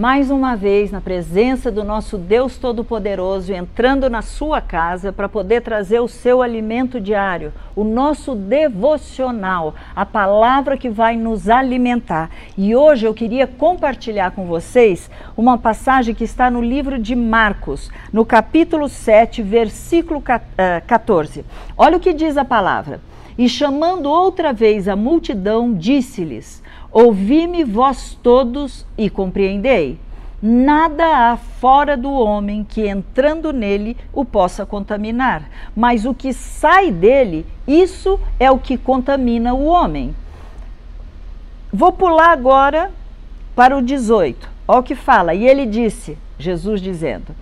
mais uma vez na presença do nosso Deus Todo-Poderoso, entrando na sua casa para poder trazer o seu alimento diário, o nosso devocional, a palavra que vai nos alimentar. E hoje eu queria compartilhar com vocês uma passagem que está no livro de Marcos, no capítulo 7, versículo 14. Eh, Olha o que diz a palavra. E chamando outra vez a multidão, disse-lhes: Ouvi-me vós todos e compreendei. Nada há fora do homem que entrando nele o possa contaminar, mas o que sai dele, isso é o que contamina o homem. Vou pular agora para o 18. Olha o que fala. E ele disse, Jesus dizendo: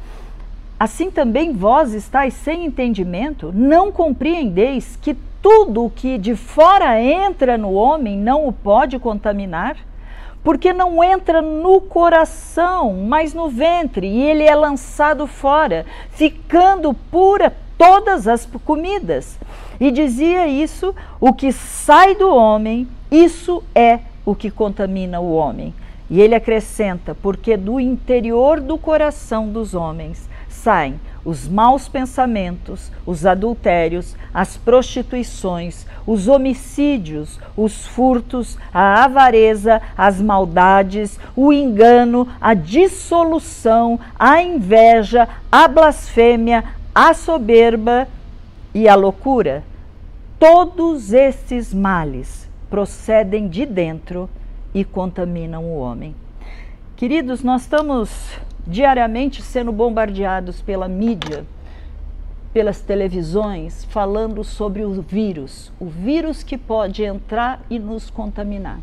Assim também vós estáis sem entendimento, não compreendeis que tudo o que de fora entra no homem não o pode contaminar? Porque não entra no coração, mas no ventre, e ele é lançado fora, ficando pura todas as comidas. E dizia isso: o que sai do homem, isso é o que contamina o homem. E ele acrescenta: porque do interior do coração dos homens saem os maus pensamentos, os adultérios, as prostituições, os homicídios, os furtos, a avareza, as maldades, o engano, a dissolução, a inveja, a blasfêmia, a soberba e a loucura. Todos esses males procedem de dentro e contaminam o homem. Queridos, nós estamos diariamente sendo bombardeados pela mídia, pelas televisões, falando sobre o vírus, o vírus que pode entrar e nos contaminar.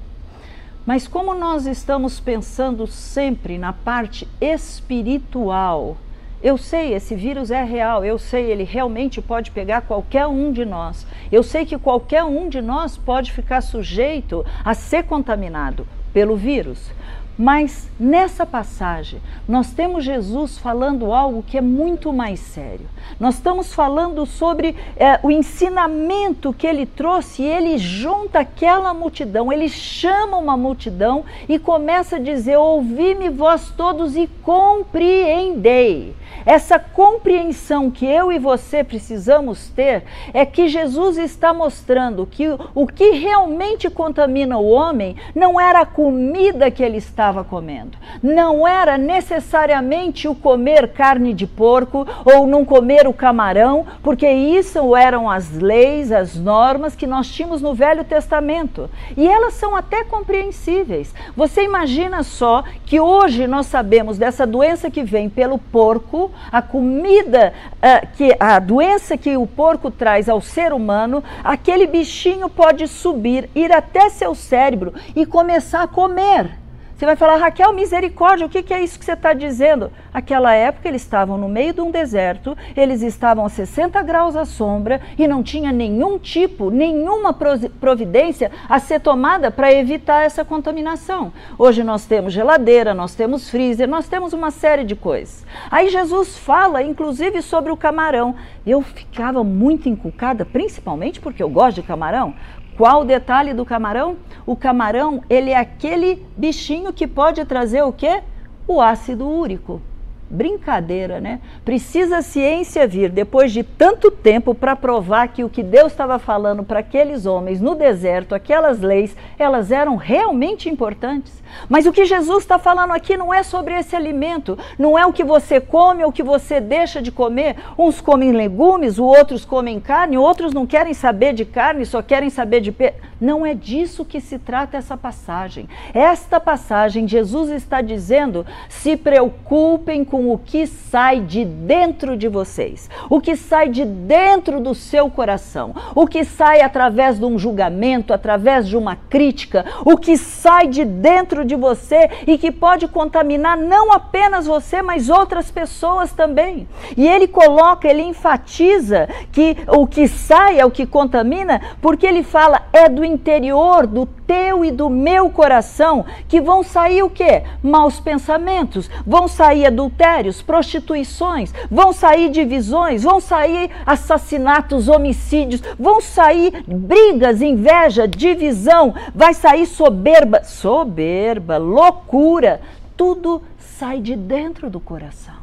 Mas como nós estamos pensando sempre na parte espiritual, eu sei, esse vírus é real, eu sei, ele realmente pode pegar qualquer um de nós. Eu sei que qualquer um de nós pode ficar sujeito a ser contaminado pelo vírus. Mas nessa passagem, nós temos Jesus falando algo que é muito mais sério. Nós estamos falando sobre é, o ensinamento que ele trouxe e ele junta aquela multidão, ele chama uma multidão e começa a dizer: Ouvi-me vós todos e compreendei. Essa compreensão que eu e você precisamos ter é que Jesus está mostrando que o que realmente contamina o homem não era a comida que ele estava comendo, não era necessariamente o comer carne de porco ou não comer o camarão, porque isso eram as leis, as normas que nós tínhamos no Velho Testamento. E elas são até compreensíveis. Você imagina só que hoje nós sabemos dessa doença que vem pelo porco, a comida, uh, que a doença que o porco traz ao ser humano, aquele bichinho pode subir, ir até seu cérebro e começar a comer. Você vai falar, Raquel, misericórdia, o que, que é isso que você está dizendo? Aquela época eles estavam no meio de um deserto, eles estavam a 60 graus à sombra e não tinha nenhum tipo, nenhuma providência a ser tomada para evitar essa contaminação. Hoje nós temos geladeira, nós temos freezer, nós temos uma série de coisas. Aí Jesus fala, inclusive, sobre o camarão. Eu ficava muito encucada, principalmente porque eu gosto de camarão, qual o detalhe do camarão? O camarão, ele é aquele bichinho que pode trazer o quê? O ácido úrico. Brincadeira, né? Precisa a ciência vir depois de tanto tempo para provar que o que Deus estava falando para aqueles homens no deserto, aquelas leis, elas eram realmente importantes. Mas o que Jesus está falando aqui não é sobre esse alimento, não é o que você come ou o que você deixa de comer. Uns comem legumes, outros comem carne, outros não querem saber de carne, só querem saber de peixe. Não é disso que se trata essa passagem. Esta passagem, Jesus está dizendo: se preocupem com com o que sai de dentro de vocês, o que sai de dentro do seu coração, o que sai através de um julgamento, através de uma crítica, o que sai de dentro de você e que pode contaminar não apenas você, mas outras pessoas também. E ele coloca, ele enfatiza que o que sai é o que contamina, porque ele fala é do interior do teu e do meu coração que vão sair o quê? Maus pensamentos, vão sair adultérios adultérios, prostituições, vão sair divisões, vão sair assassinatos, homicídios, vão sair brigas, inveja, divisão, vai sair soberba, soberba, loucura. tudo sai de dentro do coração.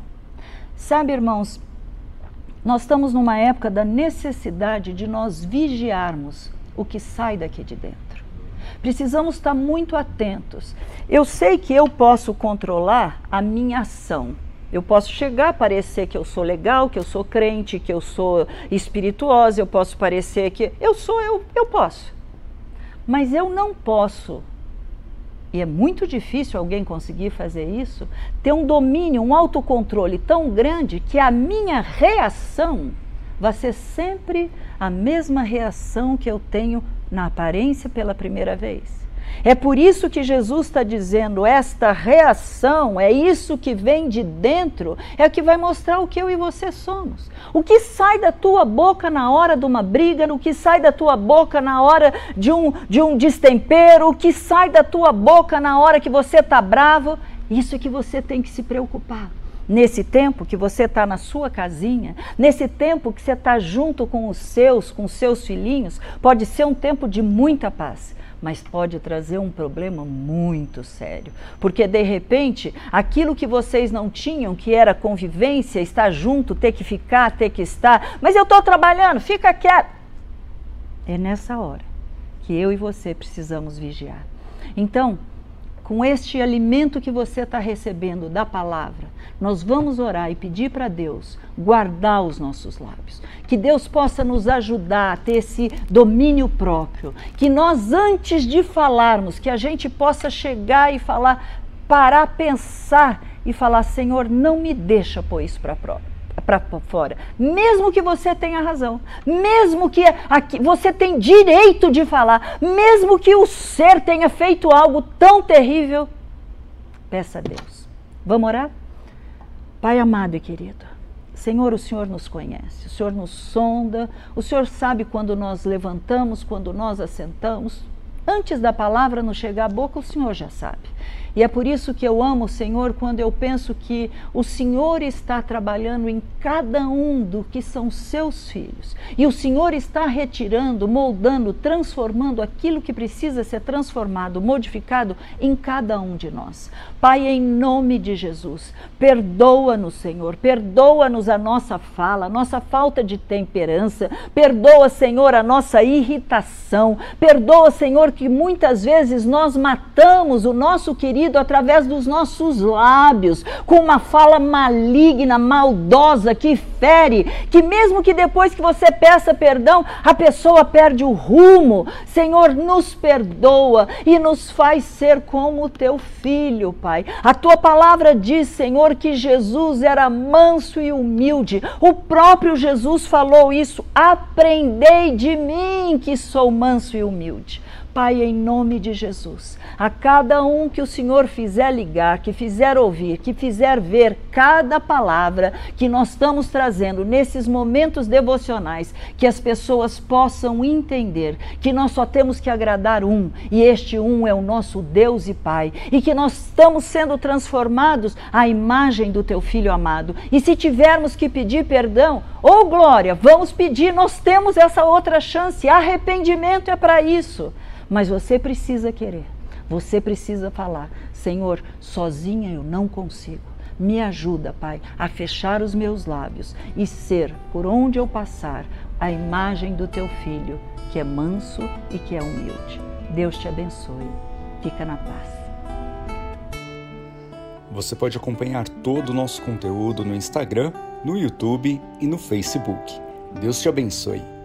Sabe, irmãos, nós estamos numa época da necessidade de nós vigiarmos o que sai daqui de dentro. Precisamos estar muito atentos. Eu sei que eu posso controlar a minha ação. Eu posso chegar a parecer que eu sou legal, que eu sou crente, que eu sou espirituosa, eu posso parecer que eu sou, eu, eu posso. Mas eu não posso e é muito difícil alguém conseguir fazer isso, ter um domínio, um autocontrole tão grande que a minha reação vai ser sempre a mesma reação que eu tenho na aparência pela primeira vez. É por isso que Jesus está dizendo: esta reação, é isso que vem de dentro, é o que vai mostrar o que eu e você somos. O que sai da tua boca na hora de uma briga, o que sai da tua boca na hora de um, de um destempero, o que sai da tua boca na hora que você está bravo, isso é que você tem que se preocupar. Nesse tempo que você está na sua casinha, nesse tempo que você está junto com os seus, com os seus filhinhos, pode ser um tempo de muita paz mas pode trazer um problema muito sério. Porque de repente, aquilo que vocês não tinham, que era convivência, estar junto, ter que ficar, ter que estar, mas eu estou trabalhando, fica quieto. É nessa hora que eu e você precisamos vigiar. Então, com este alimento que você está recebendo da palavra, nós vamos orar e pedir para Deus guardar os nossos lábios. Que Deus possa nos ajudar a ter esse domínio próprio. Que nós, antes de falarmos, que a gente possa chegar e falar, parar, pensar e falar: Senhor, não me deixa pôr isso para para fora, mesmo que você tenha razão, mesmo que aqui, você tem direito de falar, mesmo que o ser tenha feito algo tão terrível, peça a Deus. Vamos orar? Pai amado e querido, Senhor, o Senhor nos conhece, o Senhor nos sonda, o Senhor sabe quando nós levantamos, quando nós assentamos. Antes da palavra nos chegar à boca, o Senhor já sabe. E é por isso que eu amo o Senhor quando eu penso que o Senhor está trabalhando em cada um do que são seus filhos. E o Senhor está retirando, moldando, transformando aquilo que precisa ser transformado, modificado em cada um de nós. Pai, em nome de Jesus, perdoa-nos, Senhor, perdoa-nos a nossa fala, a nossa falta de temperança, perdoa, Senhor, a nossa irritação, perdoa, Senhor, que muitas vezes nós matamos o nosso querido através dos nossos lábios, com uma fala maligna, maldosa, que fere, que mesmo que depois que você peça perdão, a pessoa perde o rumo. Senhor, nos perdoa e nos faz ser como teu filho, Pai. A tua palavra diz, Senhor, que Jesus era manso e humilde. O próprio Jesus falou isso: aprendei de mim que sou manso e humilde. Pai, em nome de Jesus, a cada um que o Senhor fizer ligar, que fizer ouvir, que fizer ver cada palavra que nós estamos trazendo nesses momentos devocionais, que as pessoas possam entender que nós só temos que agradar um, e este um é o nosso Deus e Pai, e que nós estamos sendo transformados à imagem do teu filho amado. E se tivermos que pedir perdão, ou oh glória, vamos pedir, nós temos essa outra chance. Arrependimento é para isso. Mas você precisa querer, você precisa falar: Senhor, sozinha eu não consigo. Me ajuda, Pai, a fechar os meus lábios e ser, por onde eu passar, a imagem do teu filho, que é manso e que é humilde. Deus te abençoe. Fica na paz. Você pode acompanhar todo o nosso conteúdo no Instagram, no YouTube e no Facebook. Deus te abençoe.